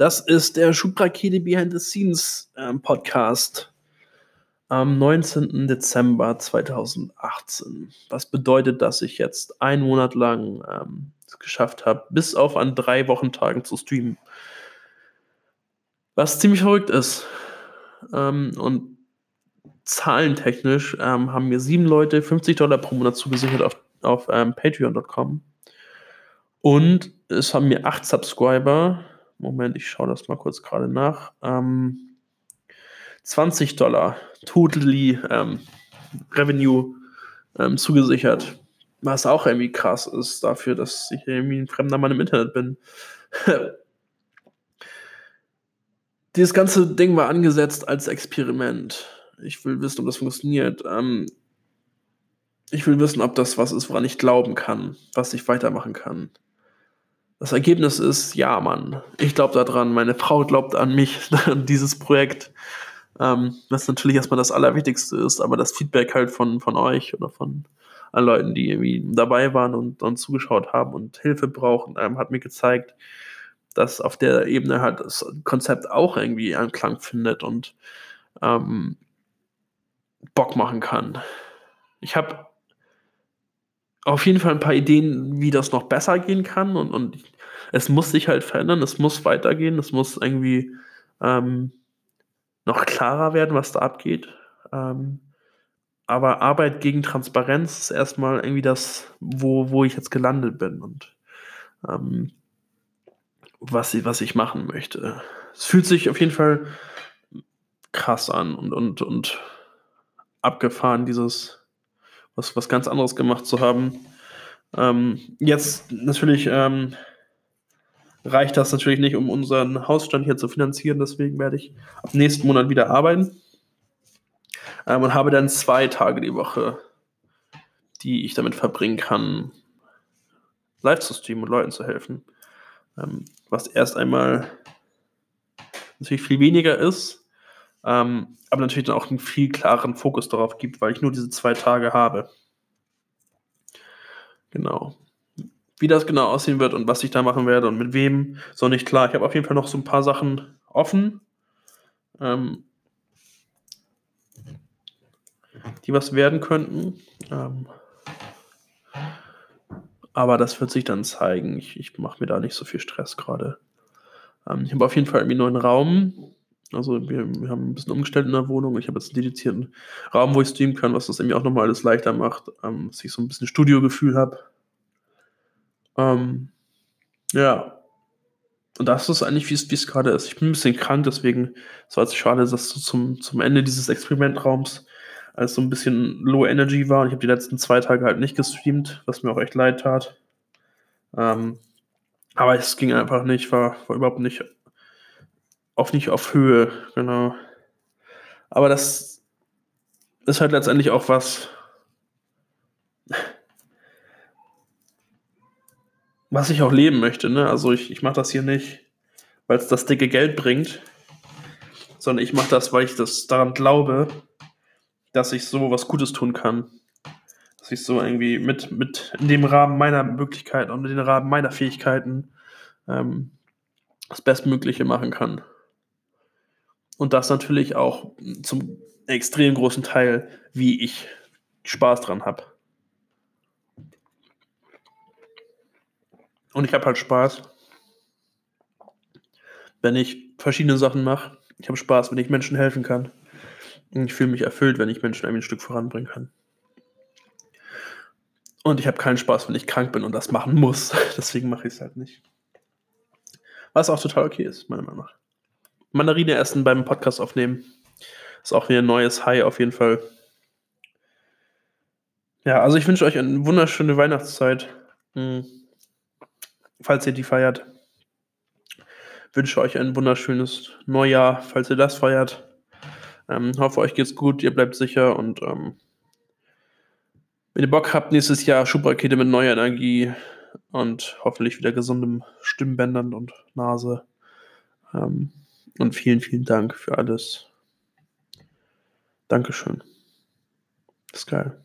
Das ist der Schubrakete Behind the Scenes ähm, Podcast am 19. Dezember 2018. Was bedeutet, dass ich jetzt einen Monat lang ähm, es geschafft habe, bis auf an drei Wochentagen zu streamen. Was ziemlich verrückt ist. Ähm, und zahlentechnisch ähm, haben mir sieben Leute 50 Dollar pro Monat zugesichert auf, auf ähm, patreon.com. Und es haben mir acht Subscriber Moment, ich schaue das mal kurz gerade nach. Ähm, 20 Dollar totally ähm, Revenue ähm, zugesichert. Was auch irgendwie krass ist dafür, dass ich irgendwie ein fremder Mann im Internet bin. Dieses ganze Ding war angesetzt als Experiment. Ich will wissen, ob das funktioniert. Ähm, ich will wissen, ob das was ist, woran ich glauben kann, was ich weitermachen kann. Das Ergebnis ist, ja, Mann, ich glaube daran, meine Frau glaubt an mich, an dieses Projekt. Ähm, was natürlich erstmal das Allerwichtigste ist, aber das Feedback halt von, von euch oder von allen Leuten, die irgendwie dabei waren und, und zugeschaut haben und Hilfe brauchen, ähm, hat mir gezeigt, dass auf der Ebene halt das Konzept auch irgendwie Anklang findet und ähm, Bock machen kann. Ich habe auf jeden Fall ein paar Ideen, wie das noch besser gehen kann. Und, und es muss sich halt verändern, es muss weitergehen, es muss irgendwie ähm, noch klarer werden, was da abgeht. Ähm, aber Arbeit gegen Transparenz ist erstmal irgendwie das, wo, wo ich jetzt gelandet bin und ähm, was, was ich machen möchte. Es fühlt sich auf jeden Fall krass an und, und, und abgefahren, dieses was, was ganz anderes gemacht zu haben. Ähm, jetzt natürlich ähm, reicht das natürlich nicht, um unseren Hausstand hier zu finanzieren. Deswegen werde ich ab nächsten Monat wieder arbeiten ähm, und habe dann zwei Tage die Woche, die ich damit verbringen kann, live zu streamen und Leuten zu helfen. Ähm, was erst einmal natürlich viel weniger ist, ähm, aber natürlich dann auch einen viel klareren Fokus darauf gibt, weil ich nur diese zwei Tage habe. Genau. Wie das genau aussehen wird und was ich da machen werde und mit wem, so nicht klar. Ich habe auf jeden Fall noch so ein paar Sachen offen, ähm, die was werden könnten. Ähm, aber das wird sich dann zeigen. Ich, ich mache mir da nicht so viel Stress gerade. Ähm, ich habe auf jeden Fall irgendwie einen neuen Raum also wir, wir, haben ein bisschen umgestellt in der Wohnung. Ich habe jetzt einen dedizierten Raum, wo ich streamen kann, was das irgendwie auch nochmal alles leichter macht, ähm, dass ich so ein bisschen Studiogefühl habe. Ähm, ja. Und das ist eigentlich, wie es gerade ist. Ich bin ein bisschen krank, deswegen war es schade, dass so zum, zum Ende dieses Experimentraums als so ein bisschen Low Energy war. Und ich habe die letzten zwei Tage halt nicht gestreamt, was mir auch echt leid tat. Ähm, aber es ging einfach nicht, war, war überhaupt nicht auf nicht auf Höhe, genau. Aber das ist halt letztendlich auch was, was ich auch leben möchte. Ne? Also ich, ich mache das hier nicht, weil es das dicke Geld bringt, sondern ich mache das, weil ich das daran glaube, dass ich so was Gutes tun kann. Dass ich so irgendwie mit, mit in dem Rahmen meiner Möglichkeiten und in dem Rahmen meiner Fähigkeiten ähm, das Bestmögliche machen kann. Und das natürlich auch zum extrem großen Teil, wie ich Spaß dran habe. Und ich habe halt Spaß, wenn ich verschiedene Sachen mache. Ich habe Spaß, wenn ich Menschen helfen kann. Und ich fühle mich erfüllt, wenn ich Menschen ein Stück voranbringen kann. Und ich habe keinen Spaß, wenn ich krank bin und das machen muss. Deswegen mache ich es halt nicht. Was auch total okay ist, meiner Meinung nach. Mandarine essen beim Podcast aufnehmen. Ist auch wieder ein neues High auf jeden Fall. Ja, also ich wünsche euch eine wunderschöne Weihnachtszeit. Hm. Falls ihr die feiert. Wünsche euch ein wunderschönes Neujahr, falls ihr das feiert. Ähm, hoffe, euch geht's gut, ihr bleibt sicher und ähm, wenn ihr Bock habt, nächstes Jahr Schubrakete mit neuer Energie und hoffentlich wieder gesundem Stimmbändern und Nase. Ähm, und vielen, vielen Dank für alles. Dankeschön. Das ist geil.